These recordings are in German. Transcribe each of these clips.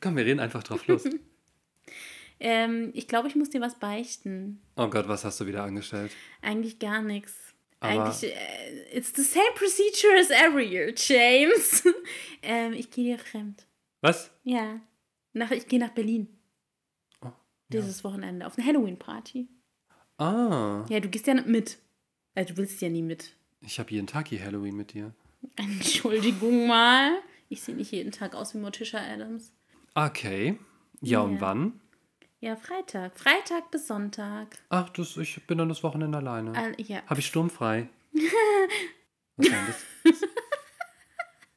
Komm, wir reden einfach drauf los. Ähm, ich glaube, ich muss dir was beichten. oh Gott, was hast du wieder angestellt? Eigentlich gar nichts. Aber- Eigentlich, äh, it's the same procedure as every year, James. ähm, ich gehe dir fremd. Was? Ja. Nach, ich gehe nach Berlin. Oh, Dieses Wochenende. Auf eine Halloween-Party. Ah, Ja, du gehst ja mit. Also, du willst ja nie mit. ich habe jeden Tag hier Halloween mit dir. Entschuldigung mal. Ich sehe nicht jeden Tag aus wie Morticia Adams. Okay. Ja, und Ja. wann? Ja, Freitag. Freitag bis Sonntag. Ach, das, ich bin dann das Wochenende alleine. All, ja. Habe ich sturmfrei. Was war das?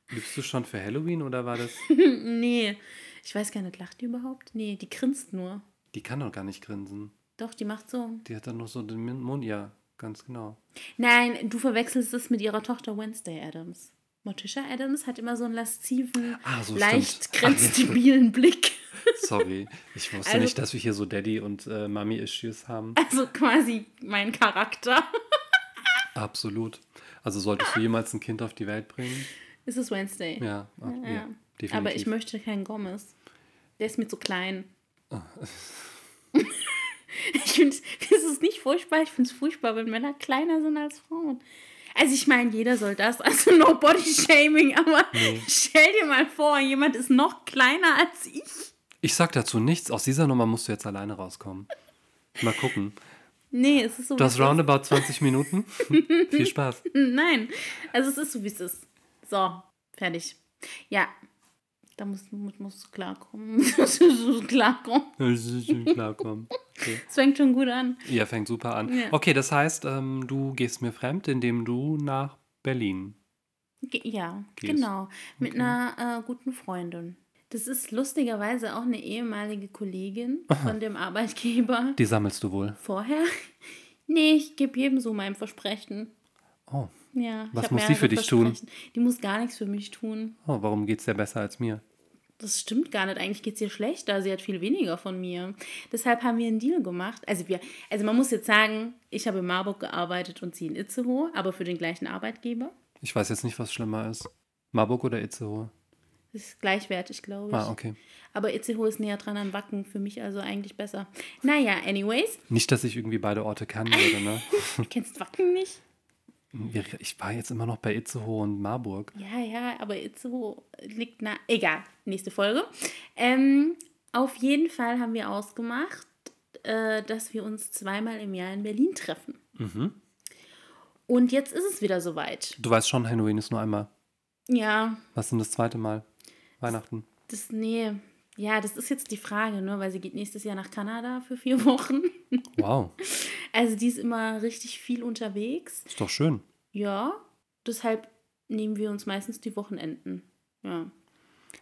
Liebst du schon für Halloween oder war das? nee. Ich weiß gar nicht, lacht die überhaupt? Nee, die grinst nur. Die kann doch gar nicht grinsen. Doch, die macht so. Die hat dann noch so den Mund. Ja, ganz genau. Nein, du verwechselst es mit ihrer Tochter Wednesday Adams. Morticia Adams hat immer so einen lasziven, Ah, so leicht jetzt- grenzdebilen Blick. Sorry. Ich wusste Also- nicht, dass wir hier so Daddy- und äh, Mami-Issues haben. Also quasi mein Charakter. Absolut. Also solltest du jemals ein Kind auf die Welt bringen? Es ist Wednesday. Ja, ja, Ja. definitiv. Aber ich möchte keinen Gomez. Der ist mir zu klein. Ah. ich finde es ist nicht furchtbar. Ich finde es furchtbar, wenn Männer kleiner sind als Frauen. Also ich meine, jeder soll das. Also no body shaming. Aber stell dir mal vor, jemand ist noch kleiner als ich. Ich sag dazu nichts. Aus dieser Nummer musst du jetzt alleine rauskommen. Mal gucken. Nee, es ist so. Es roundabout 20 Minuten. Viel Spaß. Nein, also es ist so, wie es ist. So, fertig. Ja, da musst, musst, musst du klarkommen. musst du klarkommen. Klarkommen. Okay. Es fängt schon gut an. Ja, fängt super an. Ja. Okay, das heißt, ähm, du gehst mir fremd, indem du nach Berlin. Ge ja, Gehst. genau. Mit Okay. einer äh, guten Freundin. Das ist lustigerweise auch eine ehemalige Kollegin von dem Arbeitgeber. Die sammelst du wohl. Vorher? Nee, ich gebe jedem so mein Versprechen. Oh, Ja, Was muss mehrere für dich tun? Die muss gar nichts für mich tun. oh warum geht's dir besser als mir? Das stimmt gar nicht. Eigentlich geht es ihr schlechter. Sie hat viel weniger von mir. Deshalb haben wir einen Deal gemacht. Also, wir, also man muss jetzt sagen, ich habe in Marburg gearbeitet und sie in Itzehoe, aber für den gleichen Arbeitgeber. Ich weiß jetzt nicht, was schlimmer ist. Marburg oder Itzehoe? Das ist gleichwertig, glaube ich. Ah, okay. Aber Itzehoe ist näher dran an Wacken. Für mich also eigentlich besser. Naja, anyways. Nicht, dass ich irgendwie beide Orte kennen würde, ne? Du kennst Wacken nicht? Ich war jetzt immer noch bei Itzehoe und Marburg. Ja, ja, aber Itzehoe liegt nah. Egal, nächste Folge. Ähm, auf jeden Fall haben wir ausgemacht, äh, dass wir uns zweimal im Jahr in Berlin treffen. Mhm. Und jetzt ist es wieder soweit. Du weißt schon, Halloween ist nur einmal. Ja, Was ist denn das zweite Mal? Weihnachten. das, nee. Ja, das ist jetzt die Frage, ne? weil sie geht nächstes Jahr nach Kanada für vier Wochen. Wow, Also die ist immer richtig viel unterwegs. ist doch schön. Ja, deshalb nehmen wir uns meistens die Wochenenden. Ja.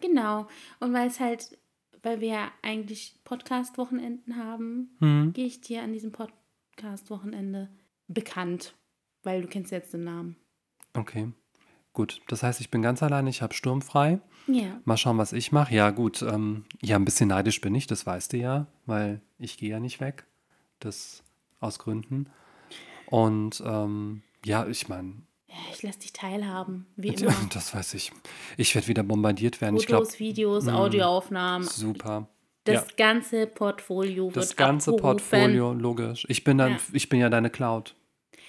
Genau. Und weil es halt, weil wir ja eigentlich Podcast-Wochenenden haben, Hm. gehe ich dir an diesem Podcast-Wochenende bekannt. Weil du kennst jetzt den Namen. Okay. Gut, das heißt, ich bin ganz alleine, ich habe sturmfrei. Ja. Mal schauen, was ich mache. Ja, gut. Ähm, ja, ein bisschen neidisch bin ich, das weißt du ja, weil ich gehe ja nicht weg. Das aus Gründen. Und ähm, ja, ich meine, ja ich lasse dich teilhaben, wie immer. das weiß ich. Ich werde wieder bombardiert werden. Fotos, Videos, Audioaufnahmen. super. Das ja, ganze Portfolio wird das ganze abgerufen. Portfolio, logisch. Ich bin dann, Ja. ich bin ja deine Cloud.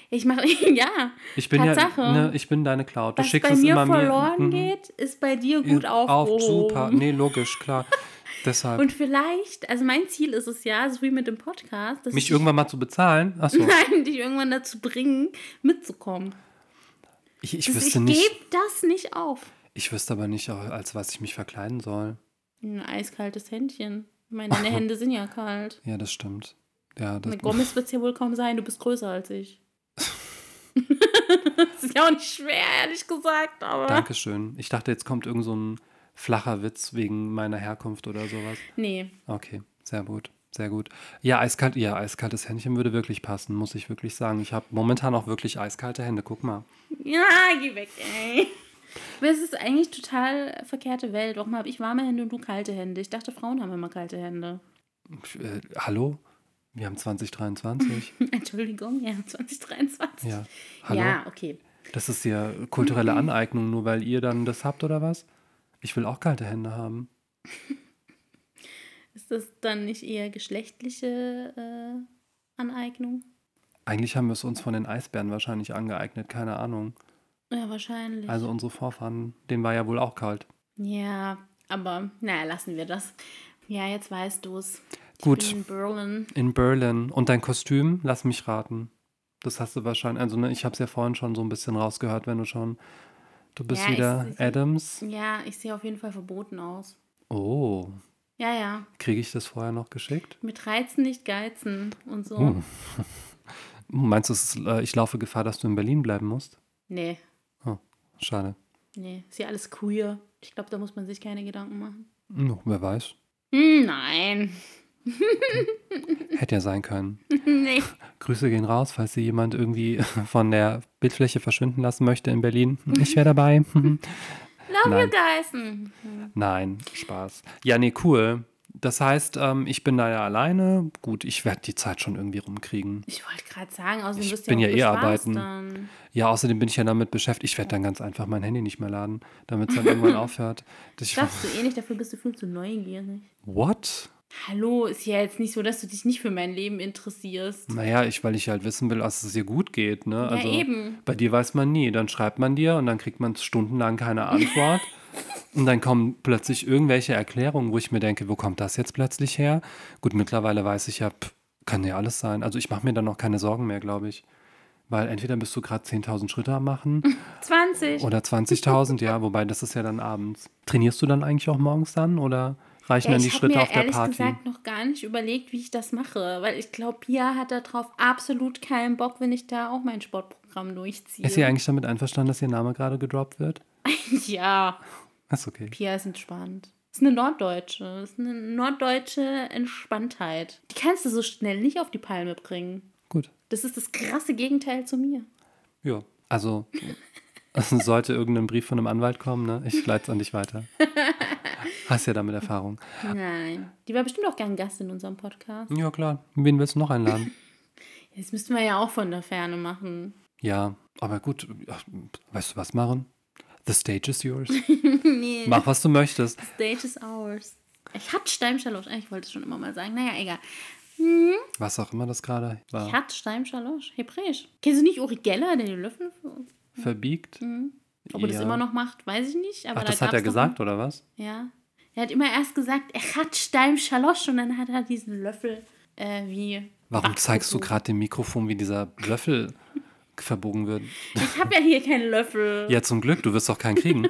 Ich mache, ja. Ich bin Tatsache. ja, ne, ich bin deine Cloud. Du Was schickst bei es mir immer verloren mir. Mhm. geht, ist bei dir gut Auf, aufgehoben. super. Nee, logisch, klar. Deshalb. Und vielleicht, also mein Ziel ist es ja, so wie mit dem Podcast, mich ich irgendwann mal zu bezahlen? Achso. Nein, dich irgendwann dazu bringen, mitzukommen. Ich, ich Das, wüsste ich nicht. gebe das nicht auf. Ich wüsste aber nicht, als was ich mich verkleiden soll. Ein eiskaltes Händchen. Ich meine, Hände sind ja kalt. Ja, das stimmt. Ja, das, Eine Gomez wird es ja wohl kaum sein, du bist größer als ich. das ist ja auch nicht schwer, ehrlich gesagt, aber. Dankeschön. Ich dachte, jetzt kommt irgend so ein flacher Witz wegen meiner Herkunft oder sowas. Nee. Okay, sehr gut. Sehr gut. Ja, eiskalt, ja, eiskaltes Händchen würde wirklich passen, muss ich wirklich sagen. Ich habe momentan auch wirklich eiskalte Hände. Guck mal. Ja, geh weg, ey. Aber es ist eigentlich total verkehrte Welt. Warum habe ich warme Hände und du kalte Hände? Ich dachte, Frauen haben immer kalte Hände. Äh, hallo? Wir haben 2023. Entschuldigung, ja, 2023. ja. Hallo? Ja, okay. Das ist ja kulturelle Aneignung, nur weil ihr dann das habt oder was? Ich will auch kalte Hände haben. Ist das dann nicht eher geschlechtliche äh, Aneignung? Eigentlich haben wir es uns von den Eisbären wahrscheinlich angeeignet, keine Ahnung. Ja, wahrscheinlich. Also unsere Vorfahren, denen war ja wohl auch kalt. ja, aber naja, lassen wir das. Ja, jetzt weißt du es. Gut. In Berlin. In Berlin. Und dein Kostüm, lass mich raten. Das hast du wahrscheinlich, also ne, ich habe es ja vorhin schon so ein bisschen rausgehört, wenn du schon, du bist Ja, wieder ich- Adams. Ja, ich sehe auf jeden Fall verboten aus. Oh, Ja, ja. kriege ich das vorher noch geschickt? Mit Reizen nicht geizen und so. Oh. Meinst du, ist, äh, ich laufe Gefahr, dass du in Berlin bleiben musst? Nee, Oh, schade. nee. Ist ja alles queer. Ich glaube, da muss man sich keine Gedanken machen. Hm, wer weiß. Hm, nein. Hätte ja sein können. nee. Grüße gehen raus, falls Sie jemand irgendwie von der Bildfläche verschwinden lassen möchte in Berlin. Ich wäre dabei. Love Nein. you guys. Nein, Spaß. Ja, nee, cool. Das heißt, ähm, ich bin da ja alleine. Gut, ich werde die Zeit schon irgendwie rumkriegen. Ich wollte gerade sagen, außerdem Ich bin du ja ja eh arbeiten. Dann. Ja, außerdem bin ich ja damit beschäftigt. Ich werde dann ganz einfach mein Handy nicht mehr laden, damit es dann irgendwann aufhört. Das Darfst du eh nicht, dafür bist du viel zu neugierig. what? Hallo, ist ja jetzt nicht so, dass du dich nicht für mein Leben interessierst. Naja, ich, weil ich halt wissen will, dass es dir gut geht. Ne? Ja, also, eben. Bei dir weiß man nie. Dann schreibt man dir und dann kriegt man stundenlang keine Antwort. und dann kommen plötzlich irgendwelche Erklärungen, wo ich mir denke, wo kommt das jetzt plötzlich her? Gut, mittlerweile weiß ich ja, pff, kann ja alles sein. Also ich mache mir dann noch keine Sorgen mehr, glaube ich. Weil entweder bist du gerade 10.000 Schritte am machen 20. oder 20.000, ja, wobei das ist ja dann abends. Trainierst du dann eigentlich auch morgens dann oder reichen Ja, dann die ich habe Schritte mir auf der ehrlich Party? gesagt noch gar nicht überlegt, wie ich das mache, weil ich glaube, Pia hat darauf absolut keinen Bock, wenn ich da auch mein Sportprogramm durchziehe. Ist sie eigentlich damit einverstanden, dass ihr Name gerade gedroppt wird? ja, Ist okay. Pia ist entspannt. Ist eine Norddeutsche. Ist eine norddeutsche Entspanntheit. Die kannst du so schnell nicht auf die Palme bringen. Gut. Das ist das krasse Gegenteil zu mir. Ja, also sollte irgendein Brief von einem Anwalt kommen, ne? Ich leite es an dich weiter. Hast ja damit Erfahrung. Nein. Die war bestimmt auch gern Gast in unserem Podcast. Ja, klar. Wen willst du noch einladen? Das müssten wir ja auch von der Ferne machen. Ja, aber gut. Weißt du was, Maren? The stage is yours. nee. Mach, was du möchtest. Stage is ours. Ich hatte Steimschalosch. Ich wollte es schon immer mal sagen. Naja, egal. Was auch immer das gerade Ich war. hatte Steimschalosch. Hebräisch. Kennst du nicht Uri Geller, der die Löffel... Verbiegt. Ob er das Ja. immer noch macht, weiß ich nicht. Aber Ach, da das hat er gesagt, oder was? einen- Ja. Er hat immer erst gesagt, er hat Steimschalosch und dann hat er diesen Löffel äh, wie... Warum zeigst du gerade dem Mikrofon, wie dieser Löffel verbogen wird? Ich habe ja hier keinen Löffel. Ja, zum Glück, du wirst doch keinen kriegen.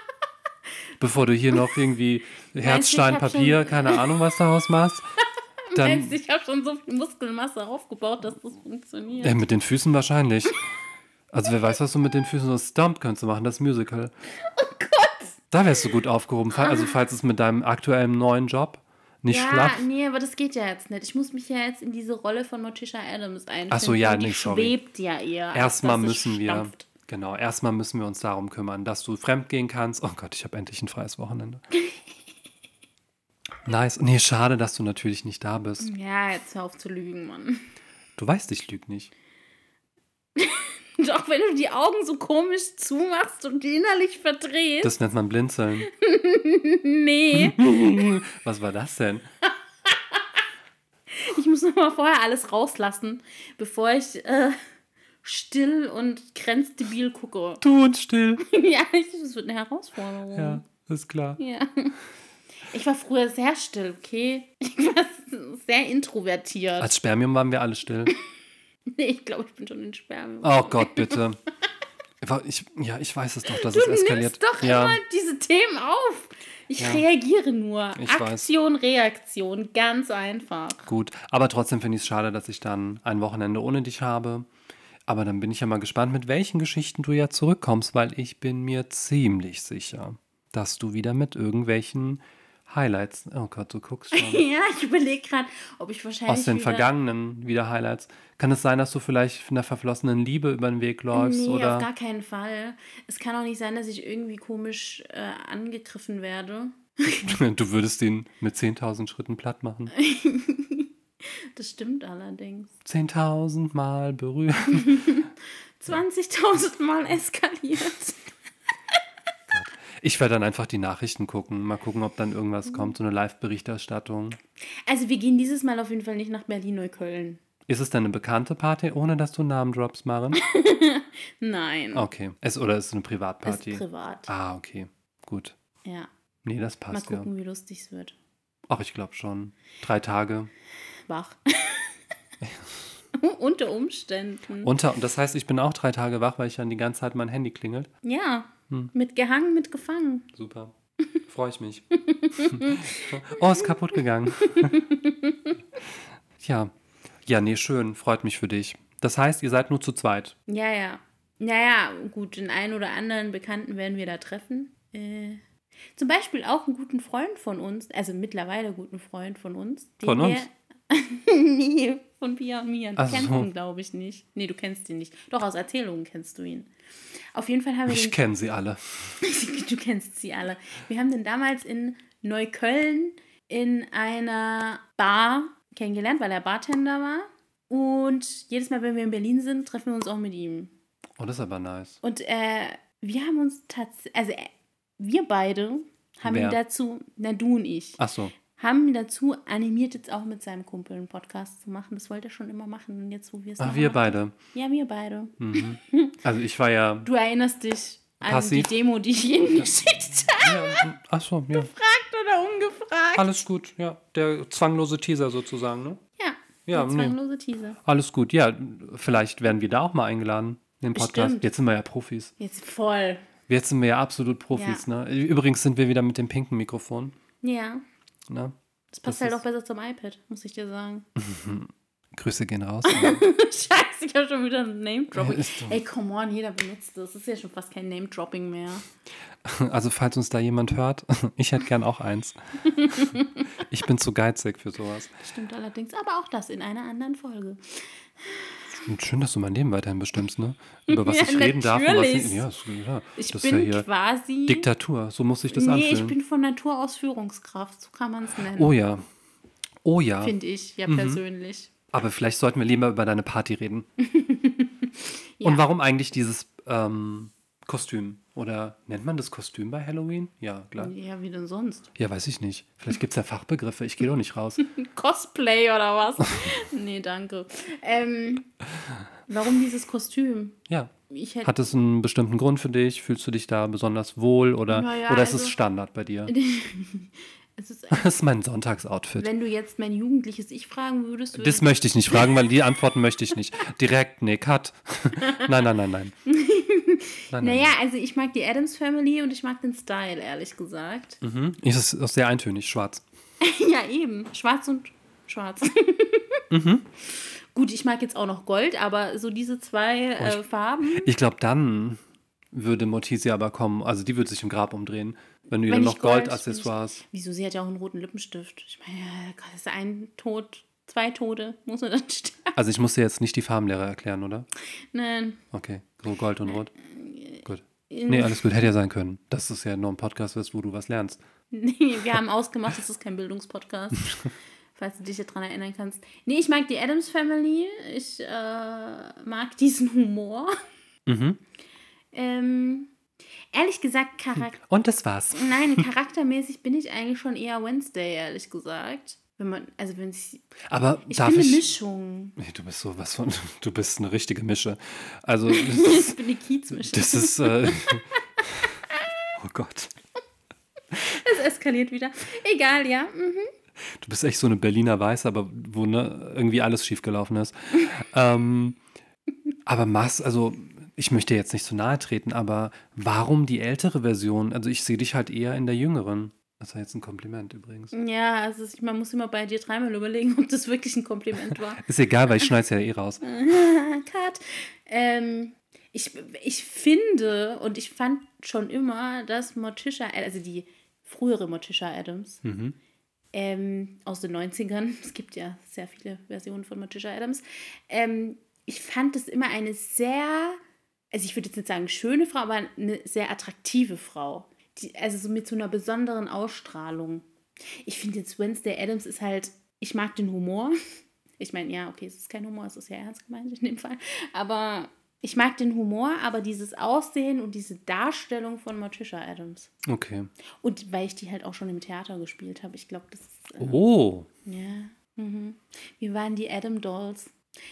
Bevor du hier noch irgendwie Herzstein, Papier, schon- keine Ahnung, was daraus machst. Dann Meinst ich habe schon so viel Muskelmasse aufgebaut, dass das funktioniert. äh, mit den Füßen wahrscheinlich. Also wer weiß, was du mit den Füßen so Stump könntest machen, das Musical. Da wärst du gut aufgehoben. Also falls es mit deinem aktuellen neuen Job nicht ja, klappt. nee, aber das geht ja jetzt nicht. Ich muss mich ja jetzt in diese Rolle von Morticia Adams einfinden. Ach so, ja, nee, sorry. schwebt ja eher. Erstmal müssen wir, genau, erstmal müssen wir uns darum kümmern, dass du fremdgehen kannst. Oh Gott, ich habe endlich ein freies Wochenende. Nice. Nee, schade, dass du natürlich nicht da bist. Ja, jetzt hör auf zu lügen, Mann. Du weißt, ich lüge nicht. Doch wenn du die Augen so komisch zumachst und die innerlich verdrehst. Das nennt man Blinzeln. nee, Was war das denn? ich muss noch mal vorher alles rauslassen, bevor ich äh, still und grenzdebil gucke. Tu uns still. ja, ich, das wird eine Herausforderung. Ja, ist klar. Ja. Ich war früher sehr still, okay? Ich war sehr introvertiert. Als Spermium waren wir alle still. nee, ich glaube, ich bin schon in Spermien. Oh Gott, bitte. Ich, ja, ich weiß es doch, dass es du eskaliert. nimmst doch ja, immer diese Themen auf. Ich Ja. reagiere nur. Ich weiß. Aktion, Reaktion, ganz einfach. gut. Aber trotzdem finde ich es schade, dass ich dann ein Wochenende ohne dich habe. Aber dann bin ich ja mal gespannt, mit welchen Geschichten du ja zurückkommst, weil ich bin mir ziemlich sicher, dass du wieder mit irgendwelchen Highlights. Oh Gott, du guckst schon. Ja, ich überlege gerade, ob ich wahrscheinlich. Aus den wieder, vergangenen wieder Highlights. Kann es sein, dass du vielleicht einer verflossenen Liebe über den Weg läufst? Nee, oder? auf gar keinen Fall. Es kann auch nicht sein, dass ich irgendwie komisch äh, angegriffen werde. Du würdest ihn mit 10.000 Schritten platt machen. Das stimmt allerdings. 10.000 Mal berühren. 20.000 Mal eskaliert. Ich werde dann einfach die Nachrichten gucken. Mal gucken, ob dann irgendwas kommt, so eine Live-Berichterstattung. Also wir gehen dieses Mal auf jeden Fall nicht nach Berlin-Neukölln. Ist es denn eine bekannte Party, ohne dass du Namen drops, Maren? Nein. Okay. Es, oder ist es eine Ist Privatparty? privat. ah, okay. Gut. Ja. Nee, das Mal passt ja. gucken, wie lustig es wird. Ach, ich glaube schon. Drei Tage. Wach. Unter Umständen. Unter, und das heißt, ich bin auch drei Tage wach, weil ich dann die ganze Zeit mein Handy klingelt. ja. Hm. Mit gehangen, mit gefangen. Super. Freue ich mich. oh, ist kaputt gegangen. ja. Ja, nee, schön. Freut mich für dich. Das heißt, ihr seid nur zu zweit. Ja, ja. Naja, gut, den einen oder anderen Bekannten werden wir da treffen. Äh, zum Beispiel auch einen guten Freund von uns, also mittlerweile guten Freund von uns. den Von uns? nee, von Pia und mir. Du Ach kennst so. ihn, glaube ich, nicht. Nee, du kennst ihn nicht. Doch, aus Erzählungen kennst du ihn. Auf jeden Fall haben wir Ich kenne sie alle. du kennst sie alle. Wir haben den damals in Neukölln in einer Bar kennengelernt, weil er Bartender war. Und jedes Mal, wenn wir in Berlin sind, treffen wir uns auch mit ihm. Oh, das ist aber nice. Und äh, wir haben uns tatsächlich, also äh, wir beide haben Wer? ihn dazu, na du und ich, Ach so. haben ihn dazu animiert, jetzt auch mit seinem Kumpel einen Podcast zu machen. Das wollte er schon immer machen. Und jetzt, wo wir es Ach, wir machen- beide. Ja, wir beide. Mhm. Also ich war ja. Du erinnerst dich an Passiv. die Demo, die ich Ihnen geschickt habe. ja ach so, ja. Oder ungefragt? Alles gut, ja. Der zwanglose Teaser sozusagen, ne? Ja, Ja, der zwanglose Teaser. Alles gut. Ja, vielleicht werden wir da auch mal eingeladen in den Podcast. Bestimmt. Jetzt sind wir ja Profis. Jetzt voll. Jetzt sind wir ja absolut Profis, ne? Übrigens sind wir wieder mit dem pinken Mikrofon. Ja, Ne? das passt Das halt auch besser zum iPad, muss ich dir sagen. Grüße gehen raus. Scheiße, ich habe schon wieder ein Name-Dropping. Ist so. Ey, come on, jeder benutzt das. Das ist ja schon fast kein Name-Dropping mehr. Also falls uns da jemand hört, ich hätte gern auch eins. Ich bin zu geizig für sowas. Stimmt allerdings, aber auch das in einer anderen Folge. Schön, dass du mein Leben weiterhin bestimmst, ne? Über was Ja, ich reden darf und was nicht. Ja, ist, ja, Ich das ist ja bin hier quasi. Diktatur. So muss sich das nee, ich anfühlen. bin von Natur aus Führungskraft, so kann man es nennen. oh ja. Oh ja. Finde ich, ja, Mhm. persönlich. Aber vielleicht sollten wir lieber über deine Party reden. Ja. Und warum eigentlich dieses ähm, Kostüm? Oder nennt man das Kostüm bei Halloween? Ja, klar. Ja, wie denn sonst? Ja, weiß ich nicht. Vielleicht gibt es ja Fachbegriffe. Ich gehe doch nicht raus. Cosplay oder was? nee, danke. Ähm, warum dieses Kostüm? Ja. Hat es einen bestimmten Grund für dich? Fühlst du dich da besonders wohl? Oder, Naja, oder ist es also- Standard bei dir? Es ist, Das ist mein Sonntagsoutfit. wenn du jetzt mein jugendliches Ich fragen würdest, würde Das möchte ich nicht fragen, weil die Antworten möchte ich nicht. Direkt, nee, cut. nein, nein, nein, nein. nein, Naja, also ich mag die Adams Family und ich mag den Style, ehrlich gesagt. nein. Mhm. Es ist auch sehr eintönig, schwarz. ja, eben. Schwarz und schwarz. Mhm. Gut, ich mag jetzt auch noch Gold, aber so diese zwei äh, Farben. Ich glaube, dann würde Morticia aber kommen. Also die würde sich im Grab umdrehen, wenn du ihr Wenn noch ich Gold- Goldaccessoires. Wieso? Sie hat ja auch einen roten Lippenstift. Ich meine, ja, das ist ein Tod, zwei Tode, muss man dann sterben. Also ich muss dir jetzt nicht die Farbenlehre erklären, oder? Nein. Okay, so Gold und Rot. Äh, Gut. Nee, alles gut, hätte ja sein können. Dass es ja nur ein Podcast ist, wo du was lernst. Nee, wir haben ausgemacht, das ist kein Bildungspodcast. falls du dich daran erinnern kannst. Nee, ich mag die Adams Family. Ich äh, mag diesen Humor. Mhm. Ähm, ehrlich gesagt, Charak Und das war's. Nein, charaktermäßig bin ich eigentlich schon eher Wednesday, ehrlich gesagt. Wenn man, also wenn ich, Aber ich darf bin eine ich. Mischung. Nee, du bist so was von. Du bist eine richtige Mische. Also, das Ich ist. bin eine Kiezmischung. Das ist äh, oh Gott. Es eskaliert wieder. Egal, ja. Mhm. Du bist echt so eine Berliner Weiß, aber wo ne, irgendwie alles schiefgelaufen ist. ähm, aber Mass, also ich möchte jetzt nicht zu nahe treten, aber warum die ältere Version? Also ich sehe dich halt eher in der jüngeren. Das war jetzt ein Kompliment übrigens. Ja, also man muss immer bei dir dreimal überlegen, ob das wirklich ein Kompliment war. Ist egal, weil ich schneide es ja eh raus. Cut. Ähm, ich, ich finde und ich fand schon immer, dass Morticia, also die frühere Morticia Adams, Mhm. ähm, aus den 90ern, es gibt ja sehr viele Versionen von Morticia Adams, ähm, ich fand es immer eine sehr, also ich würde jetzt nicht sagen schöne Frau, aber eine sehr attraktive Frau. Die, also so mit so einer besonderen Ausstrahlung. Ich finde jetzt Wednesday Adams ist halt, ich mag den Humor. Ich meine, ja, okay, es ist kein Humor, es ist ja ernst gemeint in dem Fall. Aber Ich mag den Humor, aber dieses Aussehen und diese Darstellung von Morticia Adams. Okay. Und weil ich die halt auch schon im Theater gespielt habe. Ich glaube, das ist. Äh, Oh. Ja. Mhm. Wir waren die Adam Dolls.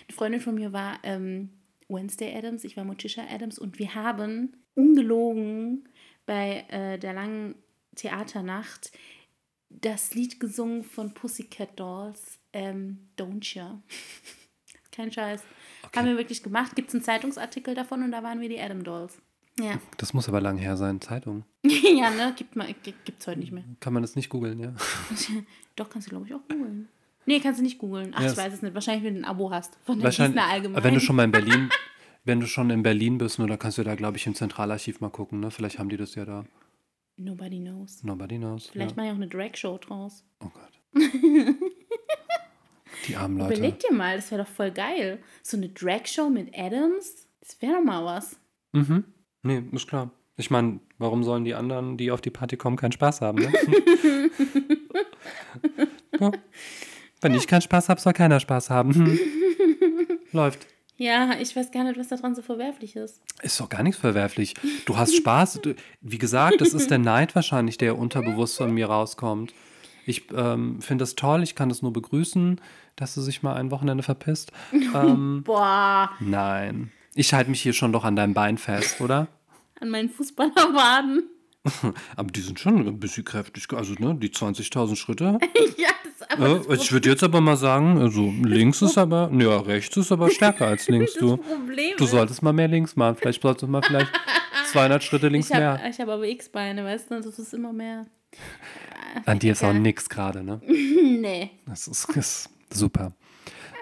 Eine Freundin von mir war ähm, Wednesday Adams, ich war Morticia Adams und wir haben ungelogen bei äh, der langen Theaternacht das Lied gesungen von Pussycat Dolls, ähm, Don't Ya. Kein Scheiß. Haben wir wirklich gemacht. Gibt es einen Zeitungsartikel davon und da waren wir die Adam Dolls. Ja. Das muss aber lang her sein. Zeitung. ja, ne? Gibt gibt's heute nicht mehr. Kann man das nicht googeln, ja? Doch, kannst du, glaube ich, auch googeln. Nee, kannst du nicht googeln. Ach, Ja, ich weiß es nicht. Wahrscheinlich, wenn du ein Abo hast. Von der Wahrscheinlich. Allgemein. Aber wenn du schon mal in Berlin, wenn du schon in Berlin bist, nur da kannst du da, glaube ich, im Zentralarchiv mal gucken, ne? Vielleicht haben die das ja da. Nobody knows. Nobody knows. Vielleicht ja. mache ich auch eine Drag-Show draus. Oh Gott. Die armen Leute. Überleg dir mal, das wäre doch voll geil. So eine Drag-Show mit Adams, das wäre doch mal was. Mhm. Nee, ist klar. Ich meine, warum sollen die anderen, die auf die Party kommen, keinen Spaß haben? Ne? ja. Wenn ich keinen Spaß habe, soll keiner Spaß haben. Hm. Läuft. Ja, ich weiß gar nicht, was daran so verwerflich ist. Ist doch gar nichts verwerflich. Du hast Spaß. Du, wie gesagt, das ist der Neid wahrscheinlich, der unterbewusst von mir rauskommt. Ich ähm, finde das toll, ich kann das nur begrüßen, dass du sich mal ein Wochenende verpisst. Ähm, Boah, nein. Ich halte mich hier schon doch an deinem Bein fest, oder? an meinen Fußballerwaden. Aber die sind schon ein bisschen kräftig. Also, ne, die 20.000 Schritte. ja, das ist aber Äh, ich würde jetzt aber mal sagen, also links ist aber, ja, rechts ist aber stärker als links, das du. Problem. Du solltest mal mehr links machen. Vielleicht solltest du mal vielleicht 200 Schritte links ich habe mehr. ich hab aber X-Beine, weißt du, das ist immer mehr. An dir ist auch nix gerade, ne? Nee. Das ist, ist super.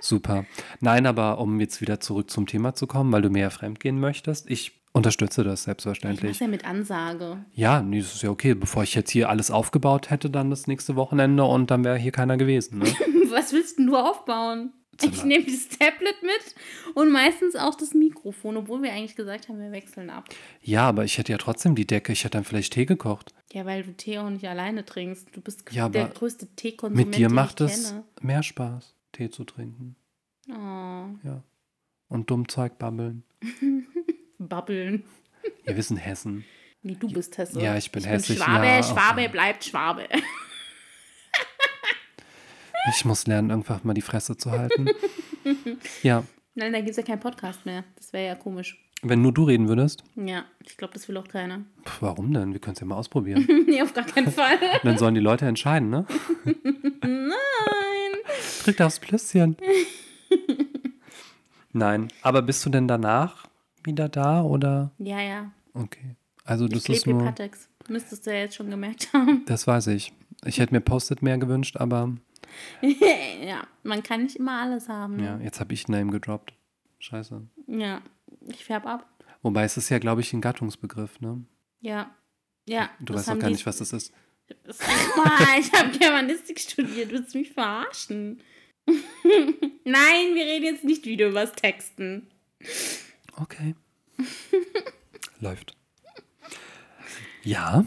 Super. Nein, aber um jetzt wieder zurück zum Thema zu kommen, weil du mehr fremdgehen möchtest, ich unterstütze das Ich selbstverständlich. ja mit Ansage. Ja, nee, das ist ja okay. Bevor ich jetzt hier alles aufgebaut hätte, dann das nächste Wochenende und dann wäre hier keiner gewesen. Ne? Was willst denn du aufbauen? Zum Ich nehme das Tablet mit und meistens auch das Mikrofon, obwohl wir eigentlich gesagt haben, wir wechseln ab. Ja, aber ich hätte ja trotzdem die Decke. Ich hätte dann vielleicht Tee gekocht. Ja, weil du Tee auch nicht alleine trinkst. Du bist Ja, der größte Teekonsument, Mit dir macht ich es kenne. mehr Spaß, Tee zu trinken. Oh, Ja. Und dumm Zeug babbeln. babbeln. Ja, wir sind Hessen. Nee, du bist Hesse. Ja, ich bin hessisch, Schwabe, ja, Schwabe bleibt Schwabe. Ich muss lernen, irgendwann mal die Fresse zu halten. Ja, Nein, da gibt es ja keinen Podcast mehr. Das wäre ja komisch. wenn nur du reden würdest. Ja, ich glaube, das will auch keiner. Pff, warum denn? Wir können es ja mal ausprobieren. nee, auf gar keinen Fall. Dann sollen die Leute entscheiden, ne? Nein. Drück aufs Plüsschen. Nein, aber bist du denn danach wieder da oder? Ja, ja. Okay. Also Ich das klebe ist nur, Patex. Müsstest du ja jetzt schon gemerkt haben. das weiß ich. Ich hätte mir Post-it mehr gewünscht, aber ja, man kann nicht immer alles haben. ja, Ne? jetzt habe ich Name gedroppt. Scheiße. Ja. Ich färb ab. Wobei es ist ja, glaube ich, ein Gattungsbegriff, ne? Ja. Ja. Du weißt doch gar nicht, was das ist. Mal, ich habe Germanistik studiert. Willst du mich verarschen? Nein, wir reden jetzt nicht wieder über das Texten. Okay. Läuft. Ja.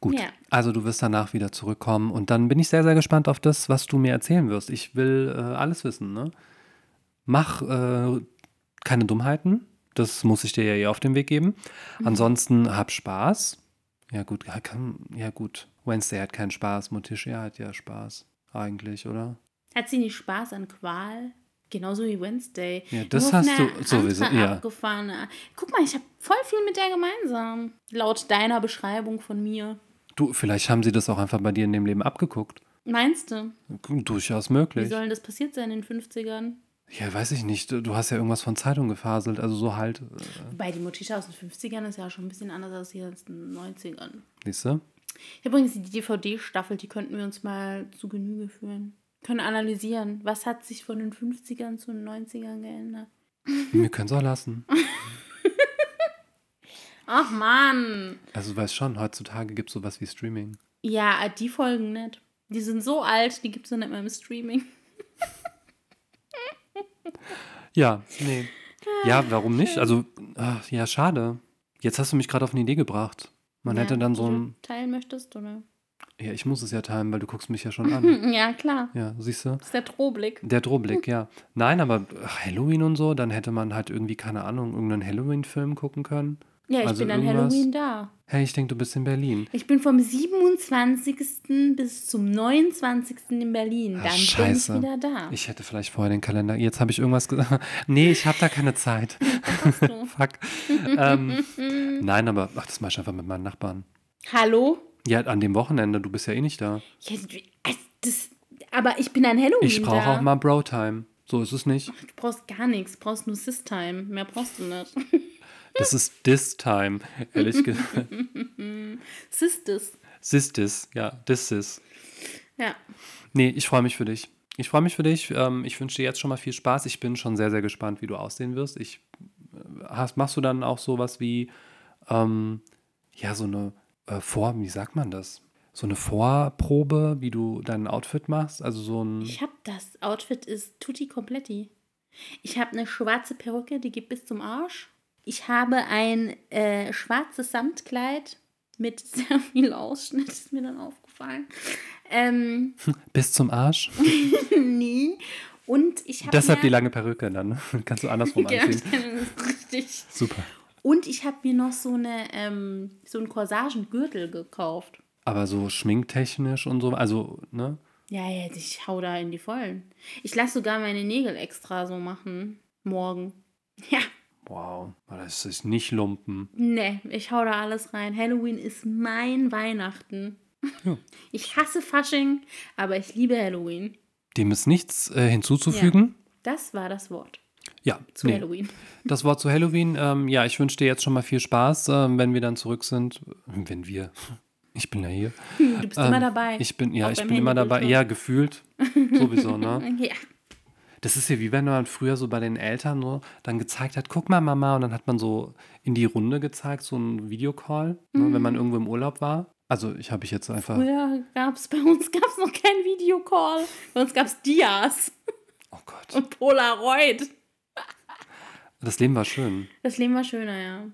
Gut. Ja. Also du wirst danach wieder zurückkommen und dann bin ich sehr, sehr gespannt auf das, was du mir erzählen wirst. Ich will äh, alles wissen. Ne? Mach äh, keine Dummheiten. Das muss ich dir ja eh auf den Weg geben. Mhm. Ansonsten hab Spaß. Ja gut, ja, kann, ja gut. Wednesday hat keinen Spaß. Motischia hat ja Spaß. Eigentlich, oder? Hat sie nicht Spaß an Qual? Genauso wie Wednesday. Ja, das hast du sowieso, ja. Abgefahrene. Guck mal, ich habe voll viel mit der gemeinsam. Laut deiner Beschreibung von mir. Du, vielleicht haben sie das auch einfach bei dir in dem Leben abgeguckt. Meinst du? Durchaus Wie möglich. soll denn das passiert sein in den 50ern? Ja, weiß ich nicht. Du du hast ja irgendwas von Zeitung gefaselt. Also so halt, äh, Wobei die Motisha aus den 50ern ist ja schon ein bisschen anders als die aus den 90ern. siehst du? Ich habe übrigens die DVD-Staffel, die könnten wir uns mal zu Genüge führen. Können analysieren, was hat sich von den 50ern zu den 90ern geändert. Wir können es auch lassen. Ach Mann. Also du weißt schon, heutzutage gibt es sowas wie Streaming. Ja, die Folgen nicht. Die sind so alt, die gibt es noch nicht mehr im Streaming. Ja, nee. Ja, warum nicht? Also, ach, ja, schade. Jetzt hast du mich gerade auf eine Idee gebracht. Man Ja, hätte dann so ein. Teilen möchtest, oder? Ja, ich muss es ja timen, weil du guckst mich ja schon an. Ja, klar. Ja, siehst du? Das ist der Drohblick. Der Drohblick, ja. Nein, aber Halloween und so, dann hätte man halt irgendwie, keine Ahnung, irgendeinen Halloween-Film gucken können. Ja, ich Also bin an Halloween da. Hey, ich denke, du bist in Berlin. Ich bin vom 27. bis zum 29. in Berlin. Dann scheiße. bin ich wieder da. Ich hätte vielleicht vorher den Kalender. Jetzt habe ich irgendwas gesagt. nee, ich habe da keine Zeit. Fuck. ähm, nein, aber ach, das mache ich einfach mit meinen Nachbarn. Hallo? Ja, an dem Wochenende, du bist ja eh nicht da. Ja, also das, aber ich bin an Halloween Ich brauche auch mal Bro-Time. So ist es nicht. Du brauchst gar nichts. Du brauchst nur Sis-Time. Mehr brauchst du nicht. Das ist This-Time, ehrlich gesagt. Sisters. Sistis, ja, this is. Ja. Nee, ich freue mich für dich. Ich freue mich für dich. Ähm, ich wünsche dir jetzt schon mal viel Spaß. Ich bin schon sehr, sehr gespannt, wie du aussehen wirst. Ich, äh, hast, machst du dann auch sowas wie, ähm, ja, so eine äh, Vor, wie sagt man das? So eine Vorprobe, wie du dein Outfit machst? Also so ein. Ich hab das. Outfit ist tutti completti. Ich habe eine schwarze Perücke, die geht bis zum Arsch. Ich habe ein äh, schwarzes Samtkleid mit sehr viel Ausschnitt, ist mir dann aufgefallen. Ähm, Bis zum Arsch. nee. Und ich habe Deshalb die lange Perücke dann. ne? Kannst du andersrum anziehen. das ist richtig. Super. Und ich habe mir noch so eine ähm, so einen Corsagengürtel gekauft. Aber so schminktechnisch und so, also, ne? Ja, ja, ich hau da in die Vollen. Ich lasse sogar meine Nägel extra so machen. Morgen. Ja, Wow, das ist nicht Lumpen. ne, ich hau da alles rein. Halloween ist mein Weihnachten. Ja. Ich hasse Fasching, aber ich liebe Halloween. Dem ist nichts äh, hinzuzufügen. Das war das Wort Ja, zu nee. Halloween. Das Wort zu Halloween. Ähm, ja, ich wünsche dir jetzt schon mal viel Spaß, ähm, wenn wir dann zurück sind. Wenn wir. Ich bin ja hier. Du bist immer Ähm, dabei. Ich bin, ja, Auch ich bin immer dabei. Ja, gefühlt. Sowieso, ne? Ja, Das ist ja wie wenn man früher so bei den Eltern so dann gezeigt hat, guck mal, Mama, und dann hat man so in die Runde gezeigt, so ein Videocall, ne, wenn man irgendwo im Urlaub war. Also ich habe ich jetzt einfach. früher gab es bei uns gab's noch kein Videocall. Bei uns gab es Dias Oh Gott. und Polaroid. Das Leben war schön. Das Leben war schöner, ja.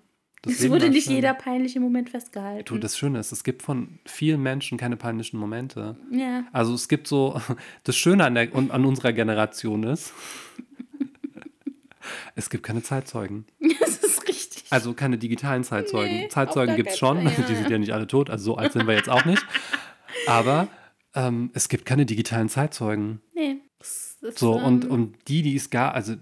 Das es Leben wurde nicht schön. jeder peinliche Moment festgehalten. Du, das Schöne ist, es gibt von vielen Menschen keine peinlichen Momente. ja. Also es gibt so, das Schöne an, der, an unserer Generation ist, es gibt keine Zeitzeugen. Das ist richtig. Also keine digitalen Zeitzeugen. Nee, Zeitzeugen gibt es schon, ja, die sind ja. ja nicht alle tot, also so alt sind wir jetzt auch nicht. Aber ähm, es gibt keine digitalen Zeitzeugen. Nee. Das ist, So, ähm, und, und die, die es gab, also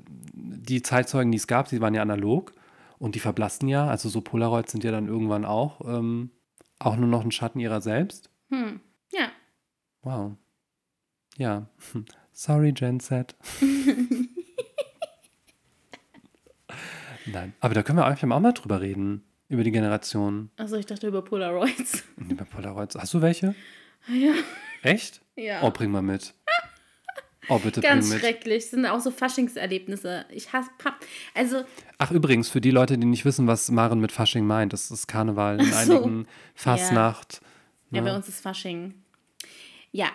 die Zeitzeugen, die es gab, die waren ja analog und die verblassten ja. Also so Polaroids sind ja dann irgendwann auch, ähm, auch nur noch ein Schatten ihrer selbst. Hm. Ja. Wow. Ja. Sorry, Gen Z. Nein, aber da können wir einfach auch mal drüber reden. Über die Generation. Also ich dachte über Polaroids. Über Polaroids. Hast du welche? Ja. Echt? Ja. Oh, bring mal mit. Oh, bitte Ganz schrecklich. Das sind auch so Faschingserlebnisse. Ich hasse Papp. Also, Ach, übrigens, für die Leute, die nicht wissen, was Maren mit Fasching meint, das ist Karneval in so. einigen Fastnacht. ja, ne? bei uns ist Fasching. Ja.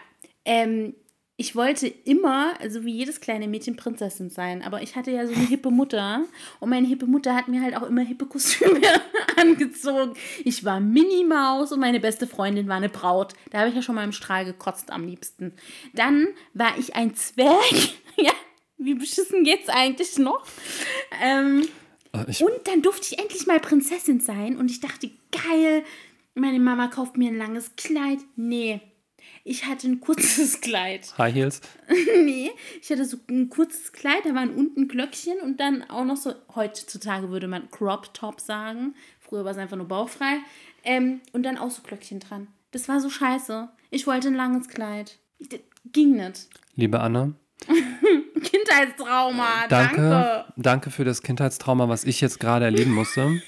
Ähm, ich wollte immer, also wie jedes kleine Mädchen, Prinzessin sein. Aber ich hatte ja so eine hippe Mutter. Und meine hippe Mutter hat mir halt auch immer hippe Kostüme angezogen. Ich war Minnie Maus und meine beste Freundin war eine Braut. Da habe ich ja schon mal im Strahl gekotzt am liebsten. Dann war ich ein Zwerg. ja, wie beschissen geht's eigentlich noch? Ähm, Äh, Ich, und dann durfte ich endlich mal Prinzessin sein und ich dachte, geil, meine Mama kauft mir ein langes Kleid. Nee, ich hatte ein kurzes Kleid. High Heels. nee, ich hatte so ein kurzes Kleid, da waren unten Glöckchen und dann auch noch so, heutzutage würde man Crop Top sagen. Früher war es einfach nur bauchfrei. Ähm, und dann auch so Glöckchen dran. Das war so scheiße. Ich wollte ein langes Kleid. Ich, das ging nicht. Liebe Anne, Kindheitstrauma, danke, danke. danke für das Kindheitstrauma, was ich jetzt gerade erleben musste.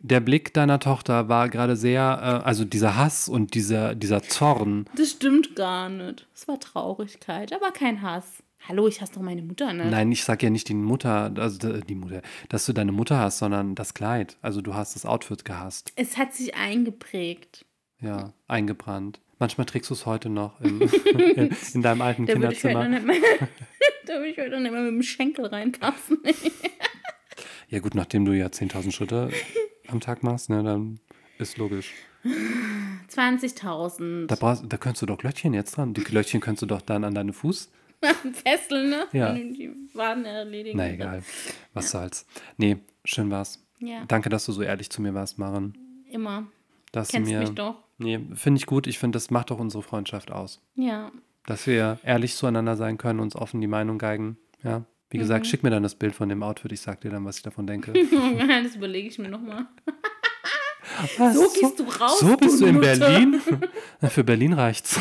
Der Blick deiner Tochter war gerade sehr, äh, also dieser Hass und dieser, dieser Zorn. Das stimmt gar nicht. Es war Traurigkeit, aber kein Hass. Hallo, ich hasse doch meine Mutter, ne? Nein, ich sag ja nicht die Mutter, also die Mutter, dass du deine Mutter hast, sondern das Kleid. Also du hast das Outfit gehasst. Es hat sich eingeprägt. Ja, eingebrannt. Manchmal trägst du es heute noch in, in, in deinem alten Da würde Kinderzimmer. nicht mehr, da würde ich heute nicht mehr mit dem Schenkel reinpassen. Ja gut, nachdem du ja 10.000 Schritte am Tag machst, ne, dann ist logisch. 20.000. Da, brauchst, da könntest du doch Glöckchen jetzt dran. Die Glöckchen könntest du doch dann an deine Fuß. Fesseln, ne? Ja. Du die Waden erledigen. Na egal. Was soll's. Nee, schön war's. Ja, Danke, dass du so ehrlich zu mir warst, Maren. immer. Dass Kennst mir. mich doch. Nee, finde ich gut. Ich finde, das macht doch unsere Freundschaft aus. Ja. Dass wir ehrlich zueinander sein können, uns offen die Meinung geigen. Ja. Wie gesagt, Mhm. schick mir dann das Bild von dem Outfit. Ich sag dir dann, was ich davon denke. das überlege ich mir nochmal. Was? So gehst du raus. So bist du in Mutter. Berlin? Für Berlin reicht's.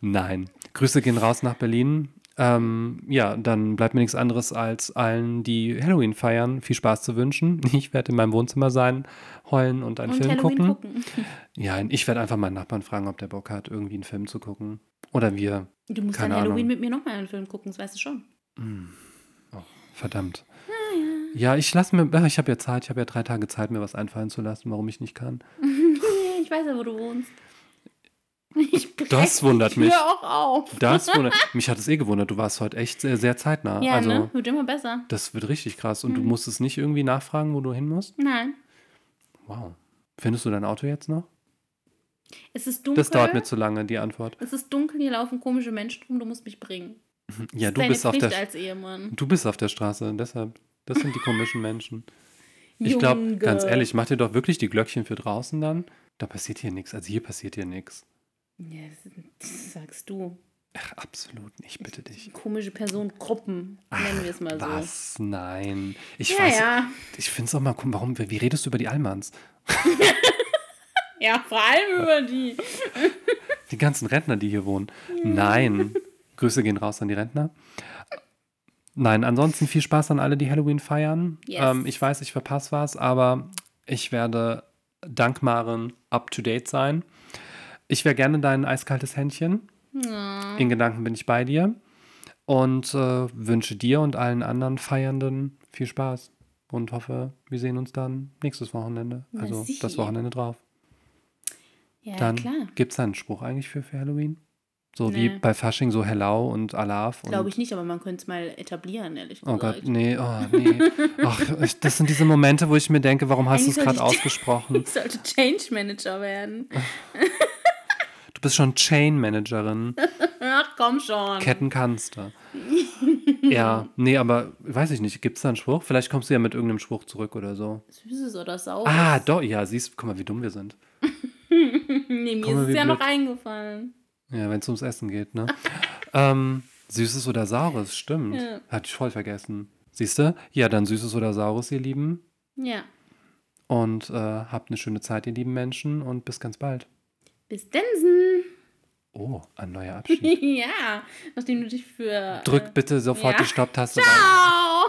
Nein. Grüße gehen raus nach Berlin. Ähm, ja, dann bleibt mir nichts anderes, als allen, die Halloween feiern, viel Spaß zu wünschen. Ich werde in meinem Wohnzimmer sein, heulen und einen Und Film gucken. gucken. Ja, ich werde einfach meinen Nachbarn fragen, ob der Bock hat, irgendwie einen Film zu gucken. Oder wir. Du musst Keine an Halloween Ahnung. mit mir nochmal einen Film gucken, das weißt du schon. Verdammt. Ja, ich lasse mir, ich habe ja Zeit, ich habe ja drei Tage Zeit, mir was einfallen zu lassen, warum ich nicht kann. Ich weiß ja, wo du wohnst. Ich Das wundert die mich. Tür auch auf. Das wundert, mich hat es eh gewundert, du warst heute echt sehr, sehr zeitnah. Ja, also, ne? Wird immer besser. das wird richtig krass. Und du musstest nicht irgendwie nachfragen, wo du hin musst? Nein. Wow. Findest du dein Auto jetzt noch? Es ist dunkel. Das dauert mir zu lange, die Antwort. Es ist dunkel, hier laufen komische Menschen rum, du musst mich bringen. Ja, Das du ist bist, auf der, als Ehemann. du bist auf der Straße, deshalb. Das sind die komischen Menschen. Ich glaube, ganz ehrlich, mach dir doch wirklich die Glöckchen für draußen dann. Da passiert hier nichts. Also hier passiert hier nichts. Ja, das, sagst du. Ach, absolut nicht, bitte dich. Komische Personengruppen, nennen wir es mal so. Was? Nein. Ich Ja, weiß, ja. ich finde es auch mal, guck, warum, wie redest du über die Allmanns? Ja, vor allem über die. Die ganzen Rentner, die hier wohnen. Nein. Grüße gehen raus an die Rentner. Nein, ansonsten viel Spaß an alle, die Halloween feiern. Yes. Ähm, ich weiß, ich verpasse was, aber ich werde dank Maren up to date sein. Ich wäre gerne dein eiskaltes Händchen. In Gedanken bin ich bei dir und äh, wünsche dir und allen anderen Feiernden viel Spaß und hoffe, wir sehen uns dann nächstes Wochenende. Also sicher. das Wochenende drauf. Ja, Dann klar. gibt es einen Spruch eigentlich für, für Halloween? So wie Nee. bei Fasching, so Hello und Alaf. Glaube ich nicht, aber man könnte es mal etablieren, ehrlich Oh gesagt. Gott, nee, oh nee. Ach, ich- das sind diese Momente, wo ich mir denke, warum hast du es gerade ausgesprochen? Ich sollte Change Manager werden. Du bist schon Chain Managerin. Ach, komm schon. Ketten kannst du. Ja, nee, aber weiß ich nicht. Gibt es da einen Spruch? Vielleicht kommst du ja mit irgendeinem Spruch zurück oder so. Süßes oder saures? Ah, doch, ja, siehst, guck mal, wie dumm wir sind. nee, mir guck ist es ja blöd. noch eingefallen. Ja, wenn es ums Essen geht, ne? ähm, süßes oder saures, stimmt. Ja. Hatte ich voll vergessen. Siehst du? Ja, dann süßes oder saures, ihr Lieben. Ja. Und äh, habt eine schöne Zeit, ihr lieben Menschen. Und bis ganz bald. Bis Densen. Oh, ein neuer Abschied. ja, nachdem du dich für. Drück bitte sofort Ja. die Stopptaste. Ciao!